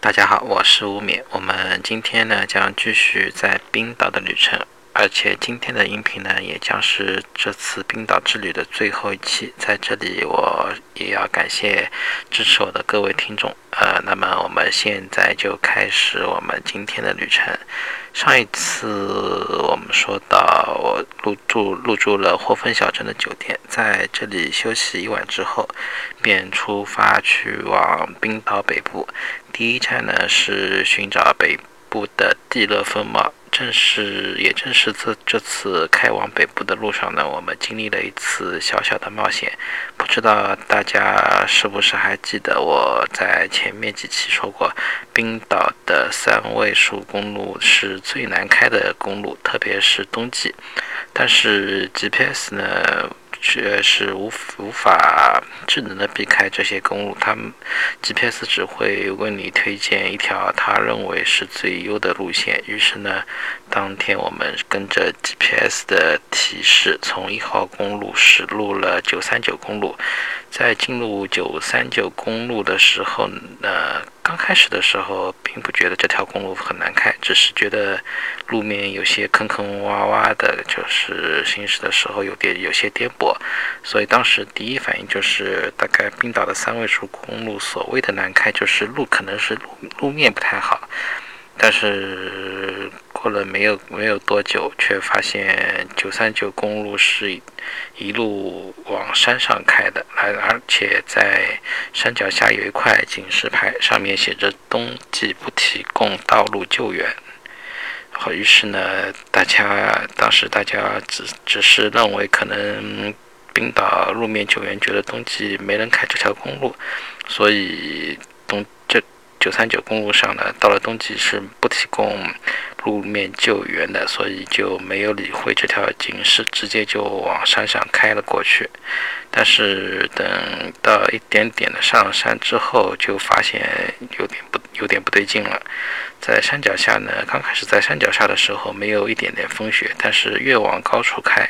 大家好，我是吴冕。我们今天呢将继续在冰岛的旅程，而且今天的音频呢也将是这次冰岛之旅的最后一期。在这里，我也要感谢支持我的各位听众。呃，那么我们现在就开始我们今天的旅程。上一次我们说到，我入住入住了霍芬小镇的酒店，在这里休息一晚之后，便出发去往冰岛北部。第一站呢是寻找北部的蒂勒风貌。正是也正是这这次开往北部的路上呢，我们经历了一次小小的冒险。不知道大家是不是还记得我在前面几期说过，冰岛的三位数公路是最难开的公路，特别是冬季。但是 GPS 呢？却是无无法智能的避开这些公路，他们 GPS 只会为你推荐一条他认为是最优的路线。于是呢，当天我们跟着 GPS 的提示，从一号公路驶入了九三九公路。在进入九三九公路的时候，呢，刚开始的时候并不觉得这条公路很难开，只是觉得路面有些坑坑洼洼的，就是行驶的时候有点有些颠簸，所以当时第一反应就是，大概冰岛的三位数公路所谓的难开，就是路可能是路路面不太好。但是过了没有没有多久，却发现九三九公路是一路往山上开的，而而且在山脚下有一块警示牌，上面写着“冬季不提供道路救援”。好，于是呢，大家当时大家只只是认为可能冰岛路面救援觉得冬季没人开这条公路，所以。九三九公路上呢，到了冬季是不提供路面救援的，所以就没有理会这条警示，直接就往山上开了过去。但是等到一点点的上山之后，就发现有点不有点不对劲了。在山脚下呢，刚开始在山脚下的时候没有一点点风雪，但是越往高处开，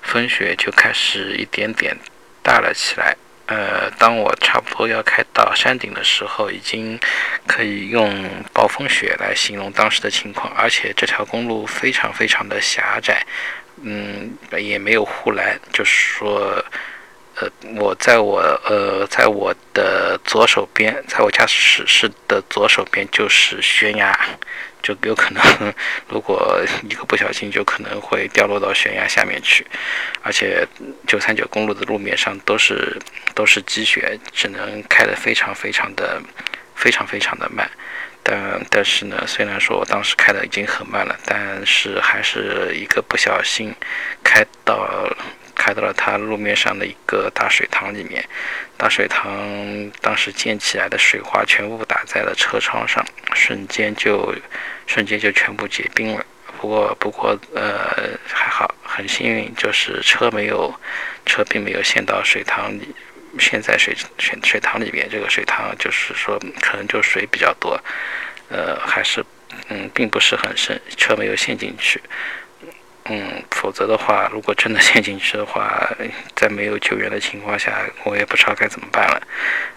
风雪就开始一点点大了起来。呃，当我差不多要开到山顶的时候，已经可以用暴风雪来形容当时的情况。而且这条公路非常非常的狭窄，嗯，也没有护栏，就是说，呃，我在我呃，在我的左手边，在我驾驶室的左手边就是悬崖。就有可能，如果一个不小心，就可能会掉落到悬崖下面去。而且九三九公路的路面上都是都是积雪，只能开得非常非常的非常非常的慢。但但是呢，虽然说我当时开的已经很慢了，但是还是一个不小心开到。开到了它路面上的一个大水塘里面，大水塘当时溅起来的水花全部打在了车窗上，瞬间就瞬间就全部结冰了。不过不过呃还好，很幸运，就是车没有车并没有陷到水塘里，陷在水水水塘里面。这个水塘就是说可能就水比较多，呃还是嗯并不是很深，车没有陷进去。嗯，否则的话，如果真的陷进去的话，在没有救援的情况下，我也不知道该怎么办了。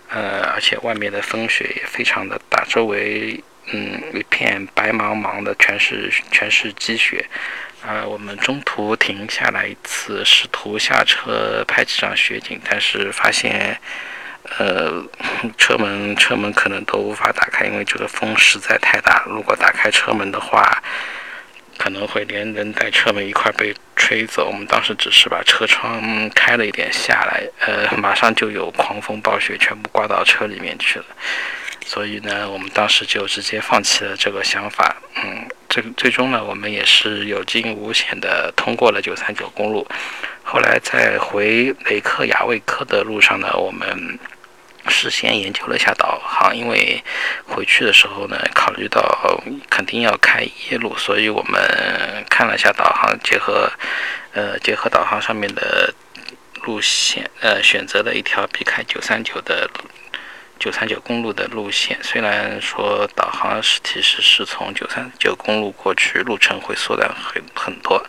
呃，而且外面的风雪也非常的大，周围嗯一片白茫茫的，全是全是积雪。呃，我们中途停下来一次，试图下车拍几张雪景，但是发现呃车门车门可能都无法打开，因为这个风实在太大。如果打开车门的话，可能会连人带车门一块被吹走。我们当时只是把车窗开了一点下来，呃，马上就有狂风暴雪全部刮到车里面去了。所以呢，我们当时就直接放弃了这个想法。嗯，最最终呢，我们也是有惊无险的通过了九三九公路。后来在回雷克雅未克的路上呢，我们。事先研究了一下导航，因为回去的时候呢，考虑到肯定要开夜路，所以我们看了一下导航，结合呃结合导航上面的路线，呃选择了一条避开九三九的九三九公路的路线。虽然说导航是提示是从九三九公路过去，路程会缩短很很多，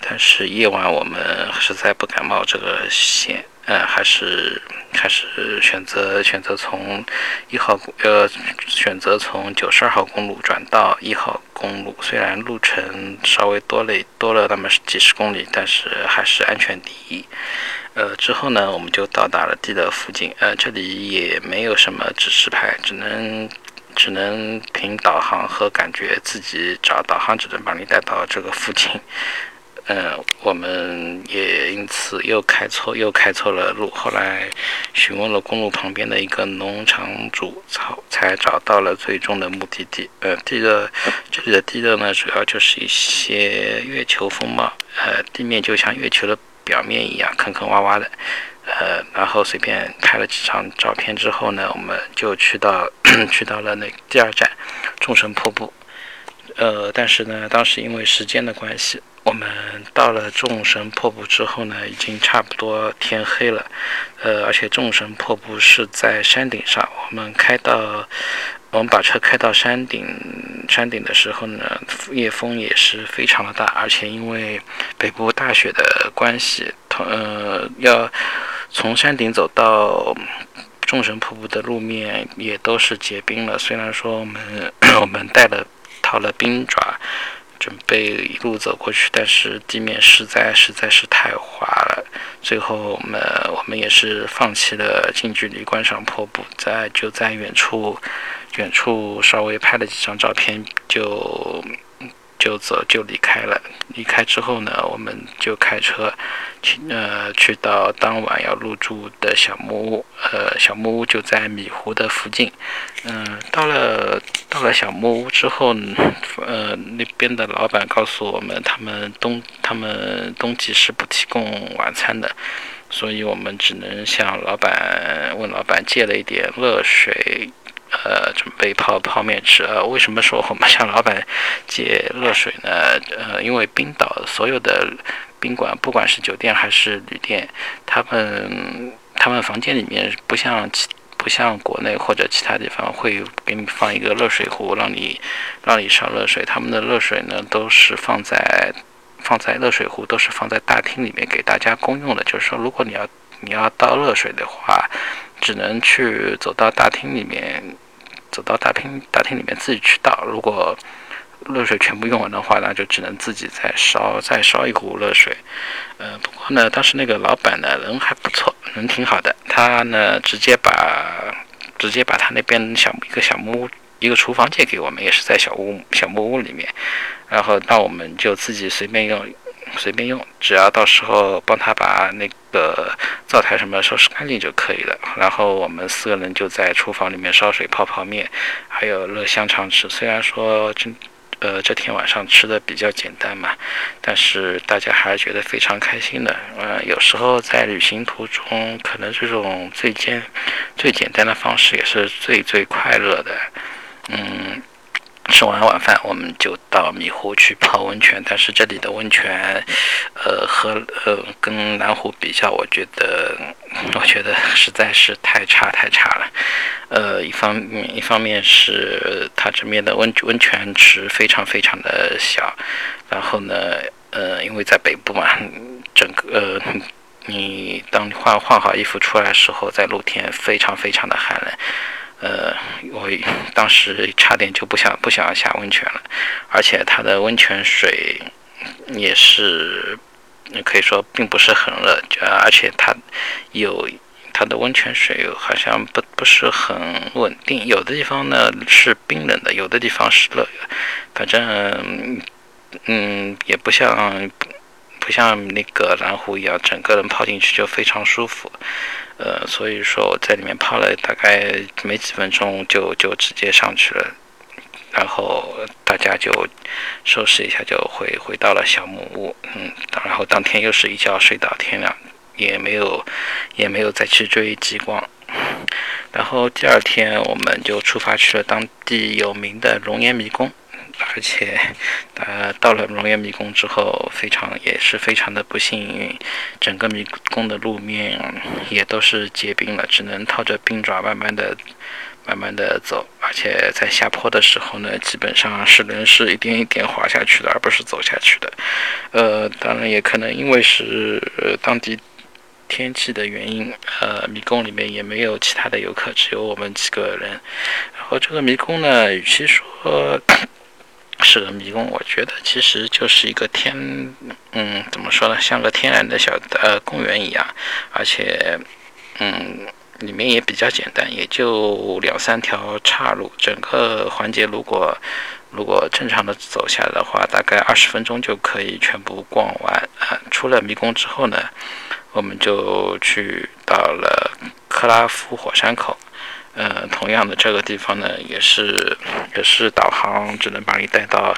但是夜晚我们实在不敢冒这个险。呃，还是还是选择选择从一号呃选择从九十二号公路转到一号公路。虽然路程稍微多了多了那么几十公里，但是还是安全第一。呃，之后呢，我们就到达了地的附近。呃，这里也没有什么指示牌，只能只能凭导航和感觉自己找导航，只能把你带到这个附近。嗯，我们也因此又开错又开错了路。后来询问了公路旁边的一个农场主，才才找到了最终的目的地。呃，地热这里的地热呢，主要就是一些月球风貌。呃，地面就像月球的。表面一样坑坑洼洼的，呃，然后随便拍了几张照片之后呢，我们就去到 去到了那第二站众神瀑布，呃，但是呢，当时因为时间的关系，我们到了众神瀑布之后呢，已经差不多天黑了，呃，而且众神瀑布是在山顶上，我们开到。我们把车开到山顶，山顶的时候呢，夜风也是非常的大，而且因为北部大雪的关系，呃，要从山顶走到众神瀑布的路面也都是结冰了。虽然说我们 我们带了套了冰爪，准备一路走过去，但是地面实在实在是太滑了。最后我们我们也是放弃了近距离观赏瀑布，在就在远处。远处稍微拍了几张照片，就就走就离开了。离开之后呢，我们就开车去呃去到当晚要入住的小木屋。呃，小木屋就在米湖的附近。嗯，到了到了小木屋之后，呃，那边的老板告诉我们，他们冬他们冬季是不提供晚餐的，所以我们只能向老板问老板借了一点热水。呃，准备泡泡面吃。呃，为什么说我们向老板借热水呢？呃，因为冰岛所有的宾馆，不管是酒店还是旅店，他们他们房间里面不像其不像国内或者其他地方会给你放一个热水壶，让你让你烧热水。他们的热水呢，都是放在放在热水壶，都是放在大厅里面给大家公用的。就是说，如果你要你要倒热水的话。只能去走到大厅里面，走到大厅大厅里面自己去倒。如果热水全部用完的话，那就只能自己再烧再烧一壶热水。呃，不过呢，当时那个老板呢人还不错，人挺好的。他呢直接把直接把他那边小一个小木屋一个厨房借给我们，也是在小屋小木屋里面。然后那我们就自己随便用。随便用，只要到时候帮他把那个灶台什么收拾干净就可以了。然后我们四个人就在厨房里面烧水泡泡面，还有热香肠吃。虽然说真呃这天晚上吃的比较简单嘛，但是大家还是觉得非常开心的。嗯，有时候在旅行途中，可能这种最简最简单的方式也是最最快乐的。嗯。吃完晚饭，我们就到米湖去泡温泉。但是这里的温泉，呃，和呃跟南湖比较，我觉得，我觉得实在是太差太差了。呃，一方面一方面是它这边的温温泉池非常非常的小，然后呢，呃，因为在北部嘛，整个呃你当换换好衣服出来的时候，在露天非常非常的寒冷。呃，我当时差点就不想不想下温泉了，而且它的温泉水也是可以说并不是很热，而且它有它的温泉水好像不不是很稳定，有的地方呢是冰冷的，有的地方是热的，反正嗯也不像不像那个蓝湖一样，整个人泡进去就非常舒服。呃，所以说我在里面泡了大概没几分钟，就就直接上去了，然后大家就收拾一下，就回回到了小木屋，嗯，然后当天又是一觉睡到天亮，也没有也没有再去追极光，然后第二天我们就出发去了当地有名的龙岩迷宫。而且，呃，到了龙岩迷宫之后，非常也是非常的不幸运，整个迷宫的路面也都是结冰了，只能套着冰爪慢慢的、慢慢的走。而且在下坡的时候呢，基本上是人是一点一点滑下去的，而不是走下去的。呃，当然也可能因为是当地天气的原因，呃，迷宫里面也没有其他的游客，只有我们几个人。然后这个迷宫呢，与其说是个迷宫，我觉得其实就是一个天，嗯，怎么说呢，像个天然的小呃公园一样，而且，嗯，里面也比较简单，也就两三条岔路，整个环节如果如果正常的走下来的话，大概二十分钟就可以全部逛完。啊，出了迷宫之后呢，我们就去到了克拉夫火山口。呃，同样的这个地方呢，也是也是导航只能把你带到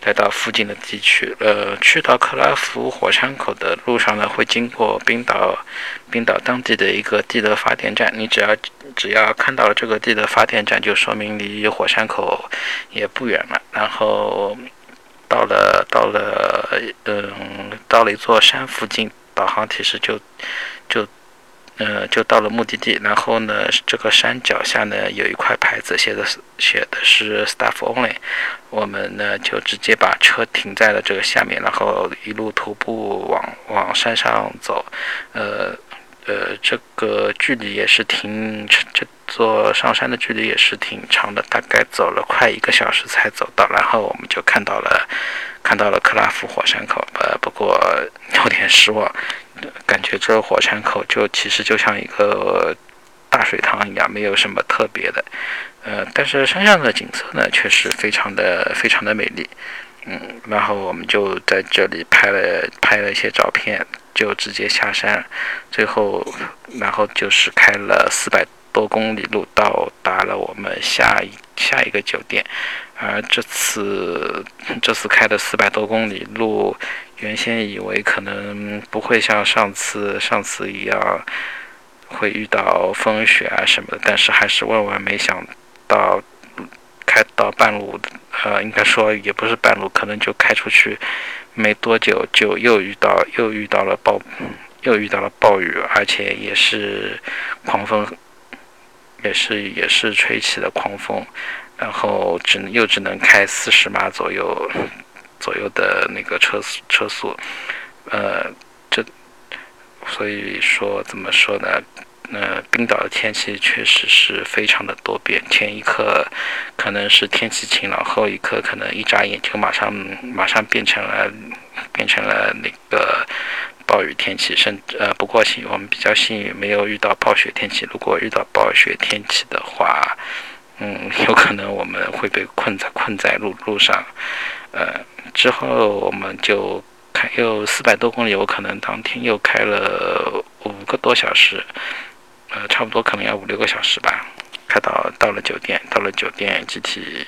带到附近的地区。呃，去到克拉夫火山口的路上呢，会经过冰岛冰岛当地的一个地热发电站。你只要只要看到了这个地热发电站，就说明离火山口也不远了。然后到了到了嗯到了一座山附近，导航提示就就。呃，就到了目的地，然后呢，这个山脚下呢有一块牌子，写的是写的是 staff only。我们呢就直接把车停在了这个下面，然后一路徒步往往山上走。呃呃，这个距离也是挺，这座上山的距离也是挺长的，大概走了快一个小时才走到，然后我们就看到了看到了克拉夫火山口。呃，不过有点失望。感觉这火山口就其实就像一个大水塘一样，没有什么特别的。呃，但是山上的景色呢，确实非常的非常的美丽。嗯，然后我们就在这里拍了拍了一些照片，就直接下山。最后，然后就是开了四百多公里路，到达了我们下一下一个酒店。而这次这次开的四百多公里路。原先以为可能不会像上次上次一样会遇到风雪啊什么的，但是还是万万没想到，开到半路，呃，应该说也不是半路，可能就开出去没多久，就又遇到又遇到了暴又遇到了暴雨，而且也是狂风，也是也是吹起了狂风，然后只能又只能开四十码左右。左右的那个车速车速，呃，这所以说怎么说呢？呃，冰岛的天气确实是非常的多变，前一刻可能是天气晴朗，后一刻可能一眨眼就马上马上变成了变成了那个暴雨天气，甚至呃，不过幸我们比较幸运，没有遇到暴雪天气。如果遇到暴雪天气的话，嗯，有可能我们会被困在困在路路上，呃。之后我们就开又四百多公里，我可能当天又开了五个多小时，呃，差不多可能要五六个小时吧。开到到了酒店，到了酒店集体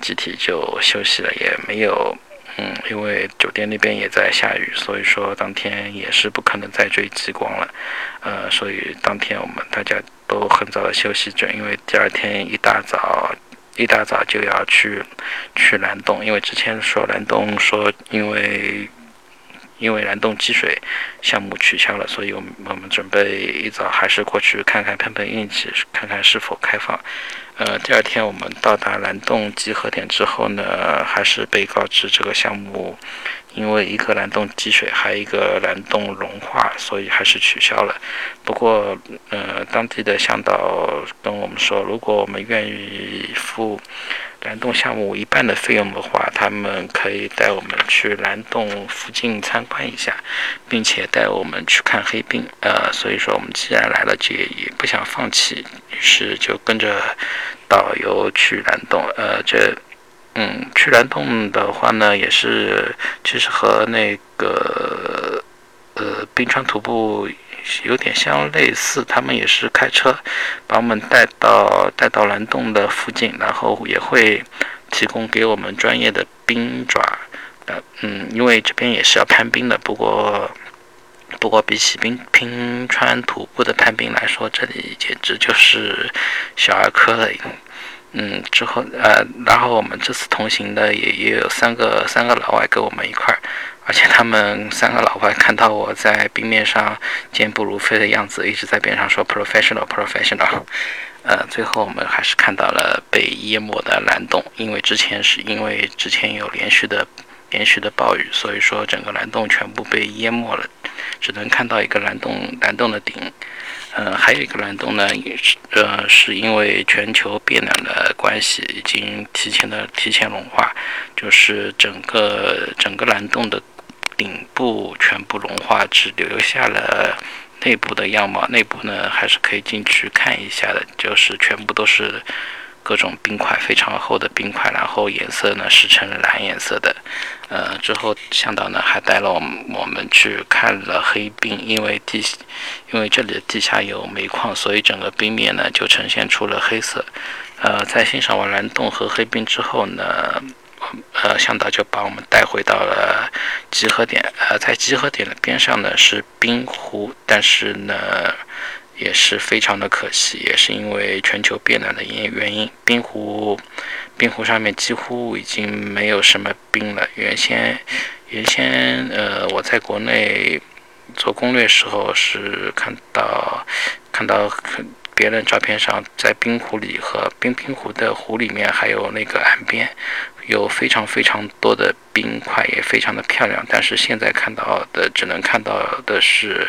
集体就休息了，也没有，嗯，因为酒店那边也在下雨，所以说当天也是不可能再追极光了，呃，所以当天我们大家都很早的休息着，因为第二天一大早。一大早就要去去蓝洞，因为之前说蓝洞说因为因为蓝洞积水项目取消了，所以我们我们准备一早还是过去看看碰碰运气，看看是否开放。呃，第二天我们到达蓝洞集合点之后呢，还是被告知这个项目。因为一个蓝洞积水，还有一个蓝洞融化，所以还是取消了。不过，呃，当地的向导跟我们说，如果我们愿意付蓝洞项目一半的费用的话，他们可以带我们去蓝洞附近参观一下，并且带我们去看黑冰。呃，所以说我们既然来了，就也不想放弃，于是就跟着导游去蓝洞。呃，这。嗯，去蓝洞的话呢，也是其实和那个呃冰川徒步有点相类似，他们也是开车把我们带到带到蓝洞的附近，然后也会提供给我们专业的冰爪。呃，嗯，因为这边也是要攀冰的，不过不过比起冰冰川徒步的攀冰来说，这里简直就是小儿科了。嗯，之后呃，然后我们这次同行的也也有三个三个老外跟我们一块儿，而且他们三个老外看到我在冰面上健步如飞的样子，一直在边上说 professional professional。呃，最后我们还是看到了被淹没的蓝洞，因为之前是因为之前有连续的连续的暴雨，所以说整个蓝洞全部被淹没了，只能看到一个蓝洞蓝洞的顶。嗯，还有一个蓝洞呢，也是呃，是因为全球变暖的关系，已经提前的提前融化，就是整个整个蓝洞的顶部全部融化，只留下了内部的样貌。内部呢，还是可以进去看一下的，就是全部都是。各种冰块非常厚的冰块，然后颜色呢是呈蓝颜色的。呃，之后向导呢还带了我们我们去看了黑冰，因为地因为这里的地下有煤矿，所以整个冰面呢就呈现出了黑色。呃，在欣赏完蓝洞和黑冰之后呢，呃，向导就把我们带回到了集合点。呃，在集合点的边上呢是冰湖，但是呢。也是非常的可惜，也是因为全球变暖的原原因，冰湖冰湖上面几乎已经没有什么冰了。原先原先呃，我在国内做攻略时候是看到看到别人照片上，在冰湖里和冰冰湖的湖里面，还有那个岸边有非常非常多的冰块，也非常的漂亮。但是现在看到的只能看到的是。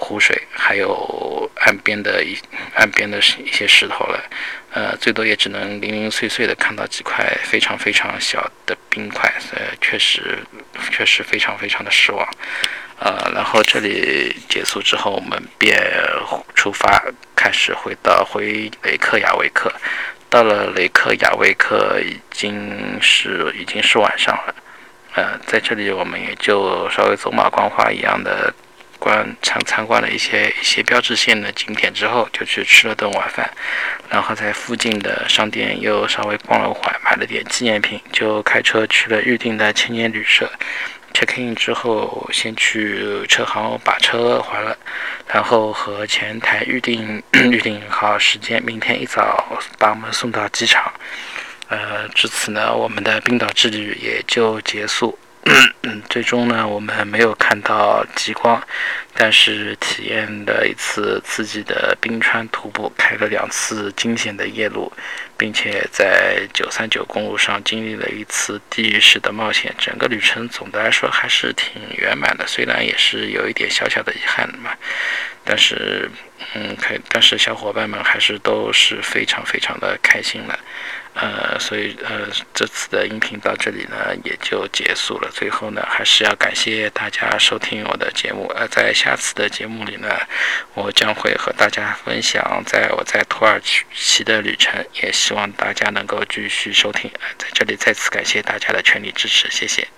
湖水还有岸边的一岸边的一些石头了，呃，最多也只能零零碎碎的看到几块非常非常小的冰块，呃，确实确实非常非常的失望，呃，然后这里结束之后，我们便出发，开始回到回雷克雅维克，到了雷克雅维克已经是已经是晚上了，呃，在这里我们也就稍微走马观花一样的。观参参观了一些一些标志性的景点之后，就去吃了顿晚饭，然后在附近的商店又稍微逛了会，买了点纪念品，就开车去了预定的青年旅社。check in 之后，先去车行把车还了，然后和前台预定 预定好时间，明天一早把我们送到机场。呃，至此呢，我们的冰岛之旅也就结束。嗯，最终呢，我们没有看到极光，但是体验了一次刺激的冰川徒步，开了两次惊险的夜路，并且在九三九公路上经历了一次地狱式的冒险。整个旅程总的来说还是挺圆满的，虽然也是有一点小小的遗憾嘛，但是，嗯，可以但是小伙伴们还是都是非常非常的开心的。呃，所以呃，这次的音频到这里呢也就结束了。最后呢，还是要感谢大家收听我的节目。呃，在下次的节目里呢，我将会和大家分享在我在土耳其的旅程，也希望大家能够继续收听。在这里再次感谢大家的全力支持，谢谢。